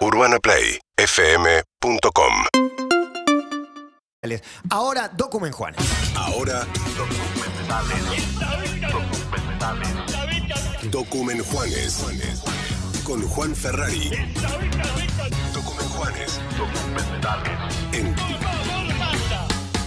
UrbanaPlayFM.com Ahora, Document Juan. Ahora Document Juanes con Juan Ferrari. Document Juanes en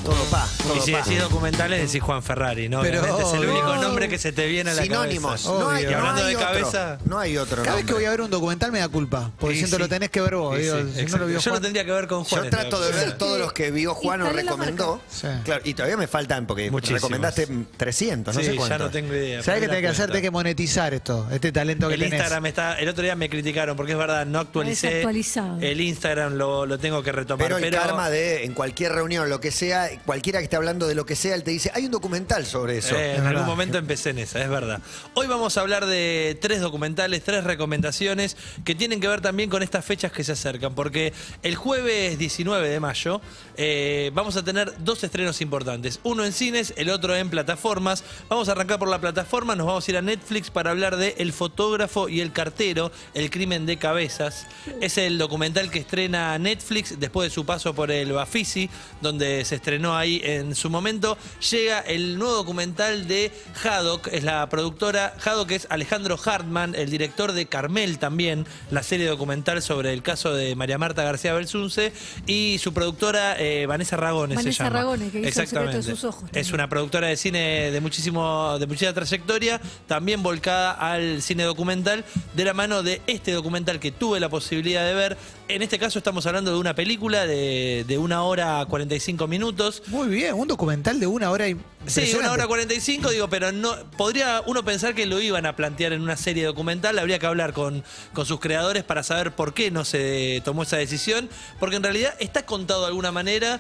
Todo pa, todo Y si pa. decís documentales, decís Juan Ferrari, ¿no? Pero Obviamente es el único obvio. nombre que se te viene a la Sinónimos. cabeza. No hay, Obvio. Y hablando no hay de otro. cabeza- No hay otro. Cada vez que voy a ver un documental me da culpa. Porque Y siento sí. lo tenés que ver vos. Sí, digo, sí, si no exacto. lo vio Yo lo Juan- tendría que ver con Juan. Yo trato de ver todos los que vio Juan o Instalé la recomendó. Sí. Claro, y todavía me faltan porque Muchísimos. recomendaste 300, no Sí, sé ya cuántos. no tengo idea. ¿Sabés qué Perdí tenés que hacer? cuenta. Tenés que monetizar esto, este talento que El tenés. Instagram está. El otro día me criticaron porque es verdad, no actualicé. Desactualizado. El Instagram lo, lo tengo que retomar. Pero el karma de en cualquier reunión, lo que sea, cualquiera que esté hablando de lo que sea, él te dice, hay un documental sobre eso. Eh, Es en algún momento empecé en esa, es verdad. Hoy vamos a hablar de tres documentales, tres recomendaciones que tienen que ver también con estas fechas que se acercan, porque el jueves 19 de mayo eh, vamos a tener dos estrenos importantes, uno en cines, el otro en plataformas. Vamos a arrancar por la plataforma, nos vamos a ir a Netflix para hablar de El fotógrafo y el cartero, el crimen de cabezas. Es el documental que estrena Netflix después de su paso por el Bafisi, donde se estrenó ahí en su momento. Llega el nuevo documental de Haddock, es la productora, Haddock es Alejandro Hartman, el director de Carmel también, la serie documental sobre el caso de María Marta García Belsunce, y su productora eh, Vanessa Ragone se Vanessa llama. Ragone, que hizo El secreto de Exactamente. sus ojos también. Es una productora de cine de muchísimo de muchísima trayectoria, también volcada al cine documental, de la mano de este documental que tuve la posibilidad de ver. En este caso estamos hablando de una película de, de una hora 45 minutos. Muy bien, un documental de una hora y. Sí, una hora 45, digo, pero no podría uno pensar que lo iban a plantear en una serie documental. Habría que hablar con, con sus creadores para saber por qué no se tomó esa decisión. Porque en realidad está contado de alguna manera,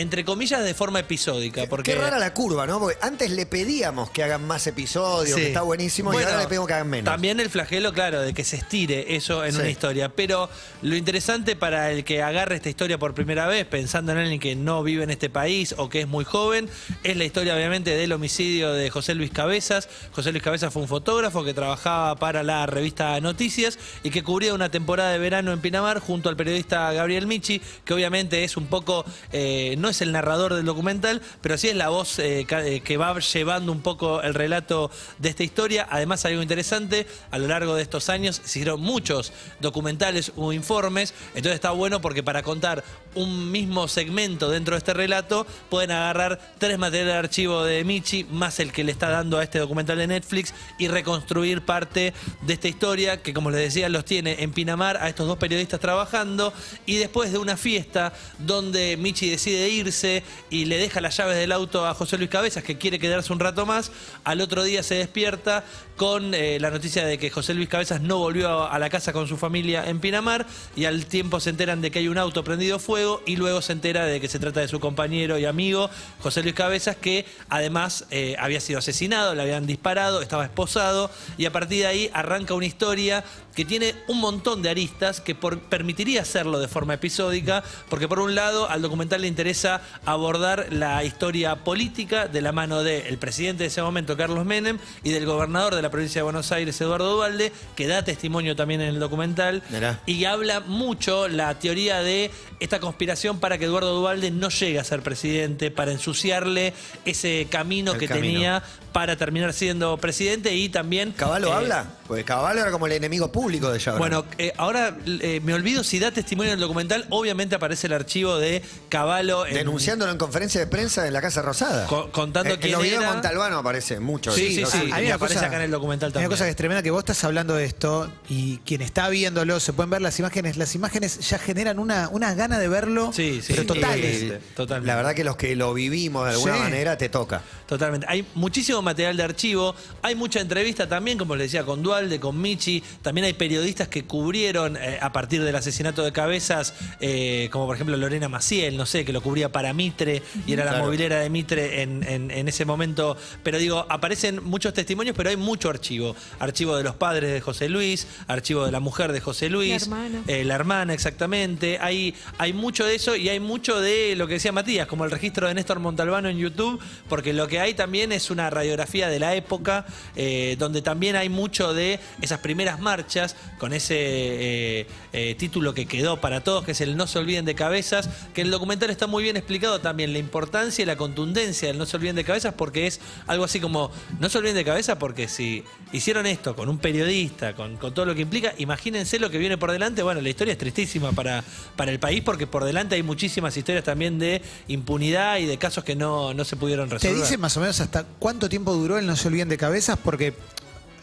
entre comillas, de forma episódica. Porque Qué rara la curva, ¿no? Porque antes le pedíamos que hagan más episodios, Sí. que está buenísimo, y ahora le pedimos que hagan menos. También el flagelo, claro, de que se estire eso en Sí. una historia. Pero lo interesante para el que agarre esta historia por primera vez, pensando en alguien que no vive en este país o que es muy joven, es la historia, obviamente, del homicidio de José Luis Cabezas. José Luis Cabezas fue un fotógrafo que trabajaba para la revista Noticias y que cubría una temporada de verano en Pinamar junto al periodista Gabriel Michi, que obviamente es un poco, eh, no es el narrador del documental, pero sí es la voz eh, eh, que va llevando un poco el relato de esta historia. Además, algo interesante, a lo largo de estos años se hicieron muchos documentales o informes, entonces está bueno porque para contar un mismo segmento dentro de este relato pueden agarrar tres materiales de archivo de Michi más el que le está dando a este documental de Netflix y reconstruir parte de esta historia que como les decía los tiene en Pinamar a estos dos periodistas trabajando y después de una fiesta donde Michi decide irse y le deja las llaves del auto a José Luis Cabezas que quiere quedarse un rato más, al otro día se despierta con eh, la noticia de que José Luis Cabezas no volvió a la casa con su familia en Pinamar y al tiempo se enteran de que hay un auto prendido fuego y luego se entera de que se trata de su compañero y amigo José Luis Cabezas que además eh, había sido asesinado, le habían disparado, estaba esposado y a partir de ahí arranca una historia que tiene un montón de aristas que por- permitiría hacerlo de forma episódica porque por un lado al documental le interesa abordar la historia política de la mano del presidente de ese momento Carlos Menem y del gobernador de la provincia de Buenos Aires Eduardo Duvalde que da testimonio también en el documental Mirá. y habla mucho la teoría de esta conspiración para que Eduardo Duvalde no llegue a ser presidente, para ensuciarle ese camino El que camino. tenía para terminar siendo presidente y también... ¿Caballo eh, habla? Porque Caballo era como el enemigo público de. Bueno, eh, ahora eh, me olvido si da testimonio en el documental, obviamente aparece el archivo de Caballo en- Denunciándolo en conferencia de prensa en la Casa Rosada. Co- contando en, quién En los videos Montalbano aparece mucho. Sí, sí, sí. Hay y una aparece cosa- acá en el documental Hay también. una cosa que es tremenda que vos estás hablando de esto y quien está viéndolo se pueden ver las imágenes. Las imágenes ya generan una, una gana de verlo, Sí, sí, pero totales. Sí, totalmente. La verdad que los que lo vivimos de alguna Sí. manera te toca. Totalmente. Hay muchísimo material de archivo, hay mucha entrevista también, como les decía, con Dualde, con Michi. También hay periodistas que cubrieron eh, a partir del asesinato de cabezas, eh, como por ejemplo Lorena Maciel, no sé, que lo cubría para Mitre y era la Claro. movilera de Mitre en, en- en ese momento. Pero digo, aparecen muchos testimonios, pero hay mucho archivo. Archivo de los padres de José Luis, archivo de la mujer de José Luis. hermana. eh, la hermana, exactamente. Hay, hay mucho de eso y hay mucho de lo que decía Matías, como el registro de Néstor Montalbano en YouTube, porque lo que hay también es una radiografía de la época, eh, donde también hay mucho de esas primeras marchas cabezas, con ese eh, eh, título que quedó para todos, que es el No se olviden de cabezas, que en el documental está muy bien explicado también la importancia y la contundencia del No se olviden de cabezas, porque es algo así como, no se olviden de cabezas porque si hicieron esto con un periodista, con, con todo lo que implica, imagínense lo que viene por delante, bueno, la historia es tristísima para, para el país porque por delante hay muchísimas historias también de impunidad y de casos que no, no se pudieron ¿Te resolver. dice más o menos hasta cuánto tiempo duró el No se olviden de cabezas? Porque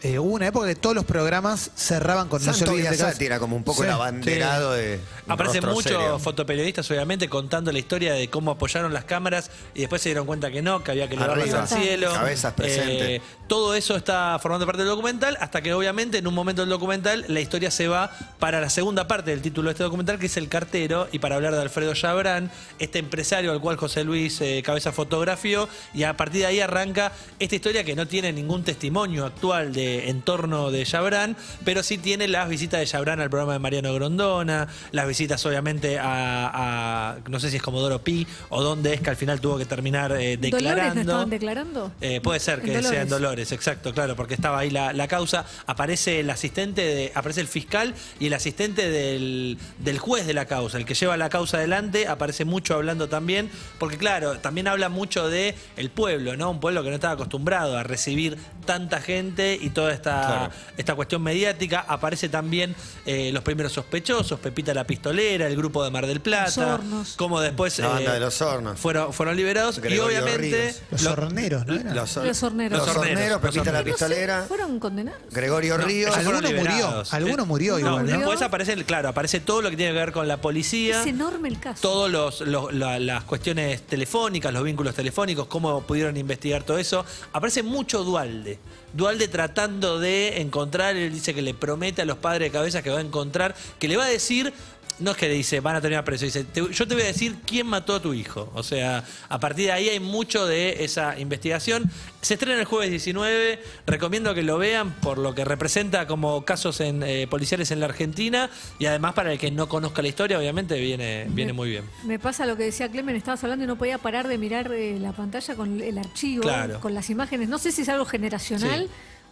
eh, hubo una época que todos los programas cerraban con No se Santo de cabezas. Sátira, como un poco Sí. el abanderado de. un Aparecen muchos serio. fotoperiodistas, obviamente, contando la historia de cómo apoyaron las cámaras y después se dieron cuenta que no, que había que elevarlas al cielo. Cabezas presentes. Eh, todo eso está formando parte del documental, hasta que obviamente en un momento del documental la historia se va para la segunda parte del título de este documental, que es El cartero, y para hablar de Alfredo Chabrán, este empresario al cual José Luis eh, Cabeza fotografió, y a partir de ahí arranca esta historia que no tiene ningún testimonio actual de entorno de Chabrán, pero sí tiene las visitas de Chabrán al programa de Mariano Grondona, las visitas obviamente a, a- no sé si es Comodoro Pi o dónde es que al final tuvo que terminar eh, ¿Dolores no declarando. estaban declarando? Eh, puede ser que Dolores. sea en Dolores, exacto, claro, porque estaba ahí la, la causa. Aparece el asistente, de, aparece el fiscal y el asistente del, del juez de la causa, el que lleva la causa adelante, aparece mucho hablando también, porque claro, también habla mucho de el pueblo, ¿no? Un pueblo que no estaba acostumbrado a recibir tanta gente y toda esta, Claro. esta cuestión mediática. Aparece también eh, los primeros sospechosos, Pepita la Pistolera, el grupo de Mar del Plata, Los Hornos. como después La banda eh, de los hornos. fueron, fueron liberados y obviamente... Ríos. Los lo- horneros, ¿no? Los, Los horneros. Los horneros, Pepita la. No pistolera, ¿Fueron condenados? Gregorio No, Ríos. Alguno murió, alguno murió No, igual, ¿no? Después aparece, claro, aparece todo lo que tiene que ver con la policía. Es enorme el caso. Todos los, los- la- las cuestiones telefónicas, los vínculos telefónicos, cómo pudieron investigar todo eso. Aparece mucho Dualde. Dualde tratando de encontrar, él dice que le promete a los padres de cabezas que va a encontrar, que le va a decir, no es que le dice, van a terminar preso, dice, "Te- yo te voy a decir quién mató a tu hijo. O sea, a partir de ahí hay mucho de esa investigación. Se estrena el jueves 19, recomiendo que lo vean por lo que representa como casos en, eh, policiales en la Argentina y además para el que no conozca la historia, obviamente viene, viene muy bien. Me pasa lo que decía Clemen, estabas hablando y no podía parar de mirar eh, la pantalla con el archivo, Claro. con las imágenes. No sé si es algo generacional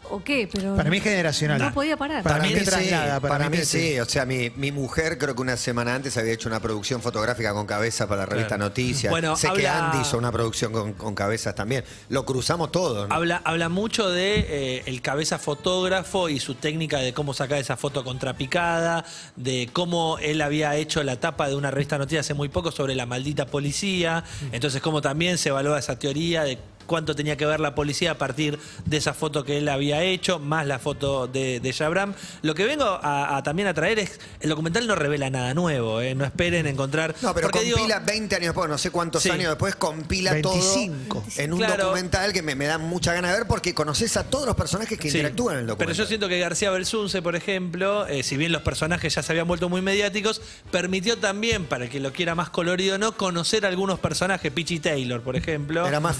o qué, pero. Para mí es generacional. No podía parar. Para mí traslada, sí, para, mí sí. O sea, mi, mi mujer creo que una semana antes había hecho una producción fotográfica con cabeza para la revista Claro. Noticias. Bueno, sé que Andy hizo una producción con, con cabezas también. Lo cruzamos todo. ¿no? Habla, habla mucho de eh, el cabeza fotógrafo y su técnica de cómo sacar esa foto contrapicada, de cómo él había hecho la tapa de una revista noticia hace muy poco sobre la maldita policía. Entonces, cómo también se evalúa esa teoría de cuánto tenía que ver la policía a partir de esa foto que él había hecho, más la foto de, de Jabram. Lo que vengo a, a también a traer es, el documental no revela nada nuevo, eh, no esperen encontrar... No, pero porque digo- compila 20 años después, no sé cuántos Sí. años después, compila 25. todo en un Claro. documental que me, me da mucha gana de ver porque conoces a todos los personajes que Sí, interactúan en el documental. Pero yo siento que García Belsunce, por ejemplo, eh, si bien los personajes ya se habían vuelto muy mediáticos, permitió también, para el que lo quiera más colorido o no, conocer algunos personajes, Pichi Taylor, por ejemplo. Era más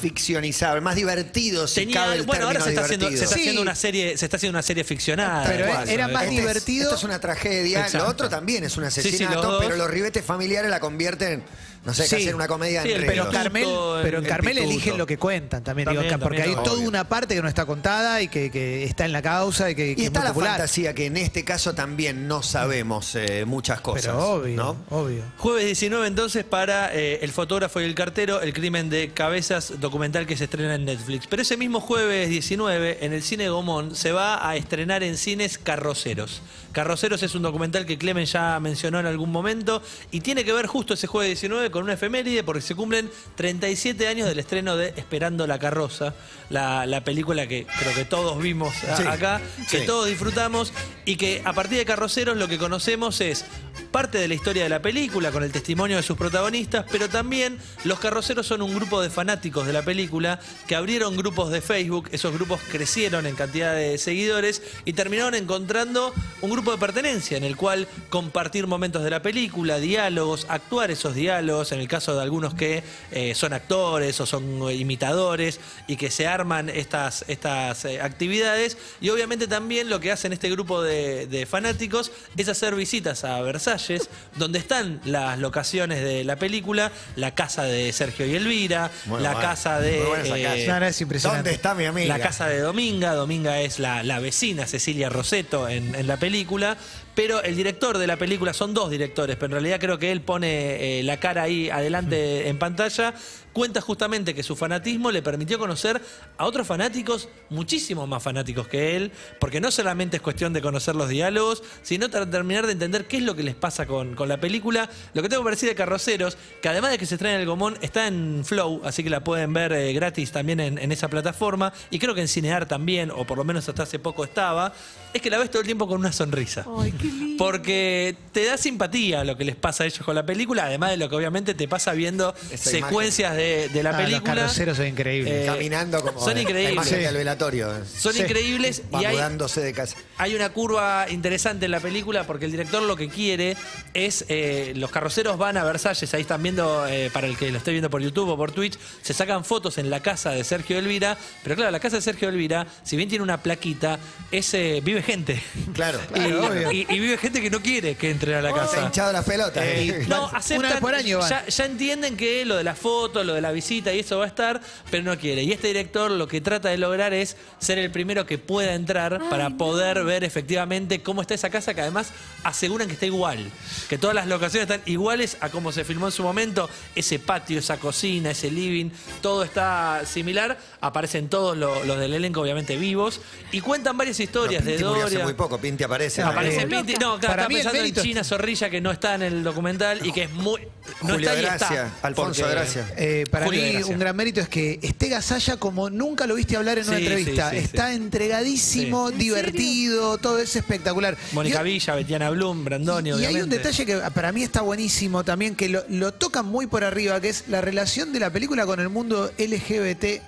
más divertido, si Tenía- cabe el bueno, ahora se término está, haciendo, se divertido. está Sí. haciendo una serie, se está haciendo una serie ficcionada. Pero Tal cual, era ¿no? más Este es- divertido. esto es una tragedia. Exacto. Lo otro también es un Sí, sí, asesinato, los pero los ribetes familiares la convierten, no sé, Sí. que hacer una comedia Sí, el Pero. Pituto, Carmel, pero en el Carmel pituto. eligen lo que cuentan también, digo, También, porque también, hay toda una parte que no está contada y que, que está en la causa y que, que Y es está muy la popular. fantasía que en este caso también no sabemos eh, muchas cosas. Pero obvio, ¿no? obvio. Jueves 19 entonces para eh, El fotógrafo y el cartero, El crimen de cabezas, documental que se estrena en Netflix. Pero ese mismo jueves 19 en el cine Gomón se va a estrenar en cines Carroceros. Carroceros es un documental que Clemen ya mencionó en algún momento y tiene que ver justo ese jueves 19 con una efeméride porque se cumplen 37 años del estreno de Esperando la carroza, la, la película que creo que todos vimos a- Sí, acá, que sí. todos disfrutamos y que a partir de Carroceros lo que conocemos es parte de la historia de la película con el testimonio de sus protagonistas, pero también los carroceros son un grupo de fanáticos de la película que abrieron grupos de Facebook, esos grupos crecieron en cantidad de seguidores y terminaron encontrando un grupo de pertenencia en el cual compartir momentos de la película, diálogos, actuar esos diálogos, en el caso de algunos que eh, son actores o son imitadores y que se arman estas, estas eh, actividades. Y obviamente también lo que hacen este grupo de, fanáticos es hacer visitas a ver Versalles, donde están las locaciones de la película, la casa de Sergio y Elvira, la casa de... muy buena esa eh, casa. No, no, es impresionante. ¿Dónde está mi amiga? la casa de Dominga, Dominga es la, la vecina Cecilia Roseto en, en la película, pero el director de la película, son dos directores, pero en realidad creo que él pone eh, la cara ahí adelante en pantalla, cuenta justamente que su fanatismo le permitió conocer a otros fanáticos, muchísimos más fanáticos que él, porque no solamente es cuestión de conocer los diálogos, sino terminar de entender qué es lo que les pasa con, con la película. Lo que tengo que decir de Carroceros, que además de que se estrena en el Gomón, está en Flow, así que la pueden ver eh, gratis también en, en esa plataforma, y creo que en Cinear también, o por lo menos hasta hace poco estaba, es que la ves todo el tiempo con una sonrisa. Ay, qué lindo. Porque te da simpatía lo que les pasa a ellos con la película, además de lo que obviamente te pasa viendo Esa secuencias de, de la Ah, los película. carroceros son increíbles. Eh, Caminando como son la increíbles. imagen Sí. del velatorio. Son Sí. increíbles y hay, mudándose de casa. hay una curva interesante en la película porque el director lo que quiere es eh, los carroceros van a Versalles, ahí están viendo, eh, para el que lo esté viendo por YouTube o por Twitch, se sacan fotos en la casa de Sergio Elvira, pero claro, la casa de Sergio Elvira, si bien tiene una plaquita, es, eh, vive gente. Claro. Y- Claro, obvio. y, y vive gente que no quiere que entre a la Se ha casa. hinchado la pelota. Eh, No, Una aceptan, vez por año van. ya, ya entienden que lo de la foto, lo de la visita y eso va a estar, pero no quiere. Y este director lo que trata de lograr es ser el primero que pueda entrar para poder ver efectivamente cómo está esa casa, que además aseguran que está igual, que todas las locaciones están iguales a como se filmó en su momento, ese patio, esa cocina, ese living, todo está similar, aparecen todos lo- los del elenco obviamente vivos y cuentan varias historias Pinti de murió hace Doria. muy poco. Pinti aparece. Aparece Eh, Pinti. No, claro, el pensando en China Zorrilla, que no está en el documental y que es muy. No Julio está Gracia, está. Alfonso porque- Gracia. Eh, para Julio mí un gran mérito es que esté Gasalla como nunca lo viste hablar en una Sí, entrevista. sí, sí, Está sí. entregadísimo, Sí. ¿En divertido, todo es espectacular. Mónica Y- Villa, Betiana Blum, Brandoni, y hay un detalle que para mí está buenísimo también, que lo, lo tocan muy por arriba, que es la relación de la película con el mundo LGBT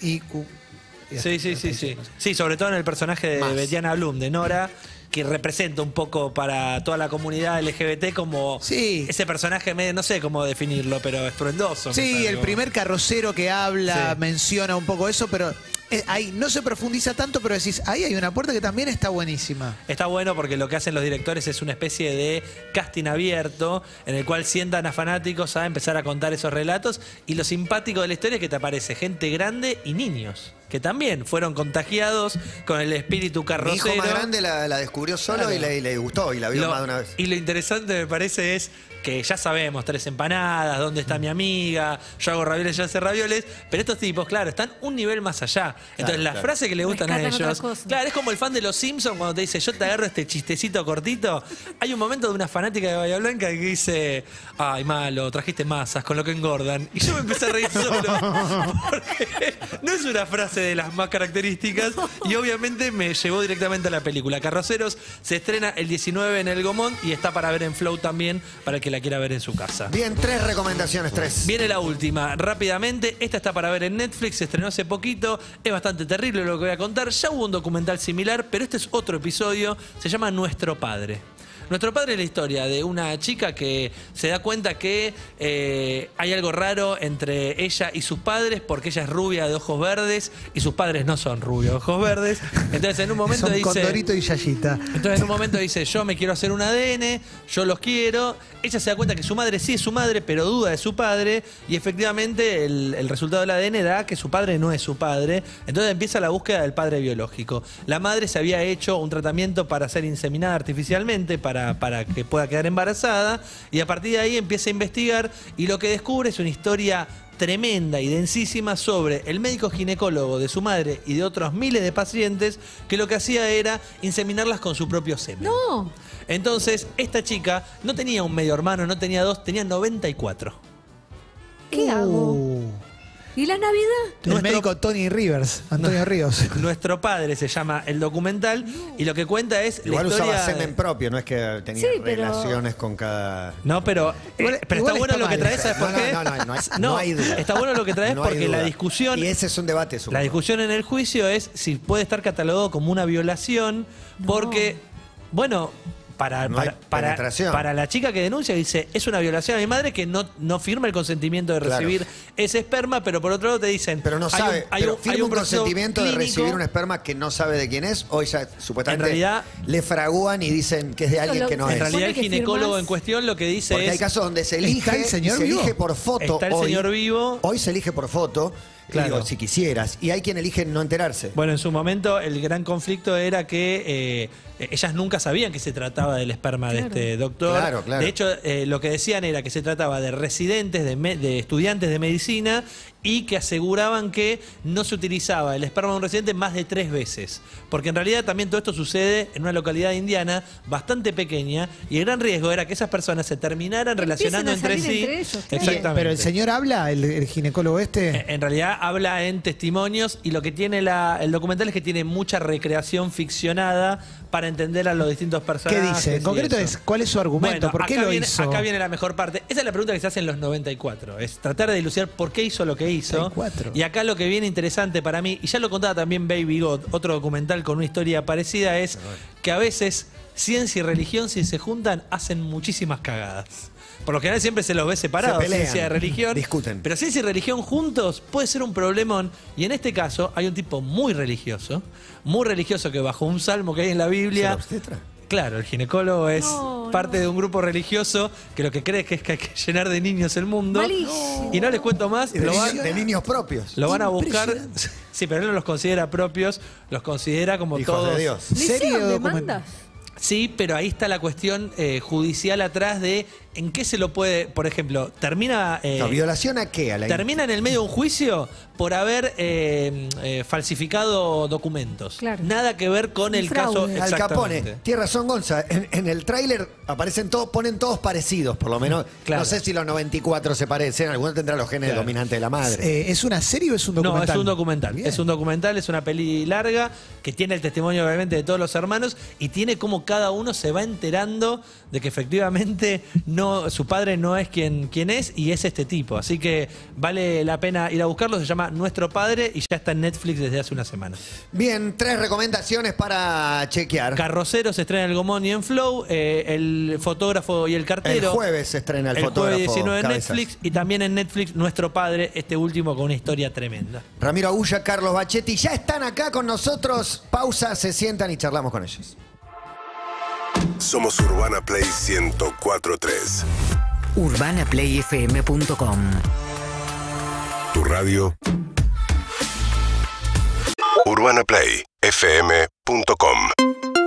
y Q. Sí, sí, sí, sí. Sí, sobre todo en el personaje de Más. Betiana Blum, de Nora, que representa un poco para toda la comunidad LGBT como Sí. ese personaje medio, no sé cómo definirlo, pero estruendoso. Sí, el primer carrocero que habla Sí. menciona un poco eso, pero eh, ahí no se profundiza tanto, pero decís, ahí hay una puerta que también está buenísima. Está bueno porque lo que hacen los directores es una especie de casting abierto en el cual sientan a fanáticos a empezar a contar esos relatos y lo simpático de la historia es que te aparece gente grande y niños que también fueron contagiados con el espíritu Mi carrocero. hijo más grande la, la descubrió solo Claro. y, le, y le gustó y la vio Lo- más de una vez. Y lo interesante me parece es que ya sabemos, tres empanadas, dónde está mi amiga, yo hago ravioles, yo hace ravioles, pero estos tipos, claro, están un nivel más allá. Entonces, las claro. frases que le gustan a ellos, claro, es como el fan de los Simpsons cuando te dice, yo te agarro este chistecito cortito. Hay un momento de una fanática de Bahía Blanca que dice, ay, malo, trajiste masas con lo que engordan. Y yo me empecé a reír solo, porque no es una frase de las más características y obviamente me llevó directamente a la película. Carroceros se estrena el 19 en el Gomón y está para ver en Flow también, para el que la quiera ver en su casa. Bien, tres recomendaciones, tres. Viene la última, rápidamente. Esta está para ver en Netflix, se estrenó hace poquito. Es bastante terrible lo que voy a contar. Ya hubo un documental similar, pero este es otro episodio. Se llama Nuestro Padre. Nuestro padre es la historia de una chica que se da cuenta que eh, hay algo raro entre ella y sus padres porque ella es rubia de ojos verdes y sus padres no son rubios de ojos verdes. Entonces en un momento Son dice... Condorito y Yayita. Entonces en un momento dice, yo me quiero hacer un ADN, yo los quiero. Ella se da cuenta que su madre sí es su madre, pero duda de su padre. Y efectivamente el, el resultado del ADN da que su padre no es su padre. Entonces empieza la búsqueda del padre biológico. La madre se había hecho un tratamiento para ser inseminada artificialmente, para, para que pueda quedar embarazada. Y a partir de ahí empieza a investigar y lo que descubre es una historia tremenda y densísima sobre el médico ginecólogo de su madre y de otros miles de pacientes que lo que hacía era inseminarlas con su propio semen. No. Entonces, esta chica no tenía un medio hermano, no tenía dos, tenía 94. ¿Qué hago? Uh, ¿Y la Navidad? el Nuestro- médico Tony Rivers, Antonio Ríos. Nuestro padre se llama el documental y lo que cuenta es Igual la historia. usaba de- semen propio, no es que tenía Sí, pero- relaciones con cada. No, pero, eh, Igual- pero igual está bueno está lo que mal. traes, ¿sabes por No, no, qué? no, no, no hay- no hay duda. Está bueno lo que traes No hay porque la duda. discusión. Y ese es un debate, supongo. La discusión en el juicio es si puede estar catalogado como una violación, porque, bueno, para, No para, para- la chica que denuncia, dice, es una violación a mi madre que no, no firma el consentimiento de Claro. recibir ese esperma, pero por otro lado te dicen, Pero no hay sabe, un- hay pero un- firma hay un, consentimiento de recibir un esperma que no sabe de quién es, o ella supuestamente En realidad- le fragúan y dicen que es de alguien lo- que no se En es. realidad el ginecólogo firmás- en cuestión lo que dice Porque es... hay casos donde se elige, ¿Está el señor se vivo? elige por foto. Está el hoy. señor vivo. Hoy se elige por foto. Claro. digo, si quisieras. Y hay quien elige no enterarse. Bueno, en su momento el gran conflicto era que eh, ellas nunca sabían que se trataba del esperma Claro. de este doctor. Claro, claro. De hecho, eh, lo que decían era que se trataba de residentes, de, me- de estudiantes de medicina y que aseguraban que no se utilizaba el esperma de un residente más de tres veces. Porque en realidad también todo esto sucede en una localidad indiana bastante pequeña y el gran riesgo era que esas personas se terminaran relacionando Empiecen entre sí. entre ellos, claro. Exactamente. Pero el señor habla, el, el ginecólogo este. En realidad habla en testimonios y lo que tiene la- el documental es que tiene mucha recreación ficcionada para entender a los distintos ¿Qué personajes. dice? En concreto es, ¿cuál es su argumento? Bueno, ¿Por qué lo viene, hizo? Acá viene la mejor parte. Esa es la pregunta que se hace en los 94. Es tratar de dilucidar por qué hizo lo que hizo. 94. Y acá lo que viene interesante para mí, y ya lo contaba también Baby God, otro documental con una historia parecida, es que a veces ciencia y religión, si se juntan, hacen muchísimas cagadas. Por lo general siempre se los ve separados, Se pelean, ciencia y religión. discuten. Pero ciencia y religión juntos puede ser un problemón. Y en este caso hay un tipo muy religioso, muy religioso que bajo un salmo que hay en la Biblia. ¿Es el obstetra? Claro, el ginecólogo es No, parte no. de un grupo religioso que lo que cree es que, es que hay que llenar de niños el mundo. Malísimo. Y no les cuento más, Y de, lo van, niños, de niños propios. lo van a buscar. Sí, pero él no los considera propios, los considera como Hijos todos. de Dios. ¿Le ¿Serio demandas? Sí, pero ahí está la cuestión eh, judicial atrás de en qué se lo puede, por ejemplo, termina eh, No, ¿Violación a qué? A la termina en el medio de un juicio por haber eh, eh, falsificado documentos. Claro. Nada que ver con el fraude. caso. Al Capone. Tiene razón, Gonza. En, en el tráiler aparecen todos, ponen todos parecidos, por lo menos. Claro. No sé si los 94 se parecen. Alguno tendrá los genes Claro. dominantes de la madre. Eh, ¿Es una serie o es un No, documental? es un documental. Bien. Es un documental, es una peli larga que tiene el testimonio obviamente de todos los hermanos y tiene como cada uno se va enterando de que efectivamente no, su padre no es quien, quien es y es este tipo. Así que vale la pena ir a buscarlo. Se llama Nuestro Padre y ya está en Netflix desde hace una semana. Bien, tres recomendaciones para chequear. Carrocero se estrena en el Gomón y en Flow. eh, el fotógrafo y el el cartero. jueves se estrena el, el fotógrafo. jueves 19 en. Netflix y también en Netflix Nuestro Padre, este último con una historia tremenda. Ramiro Agulla, Carlos Bachetti, ya están acá con nosotros. Pausa, se sientan y charlamos con ellos. Somos Urbana Play 1043. UrbanaPlayFM.com Tu radio. UrbanaPlayFM.com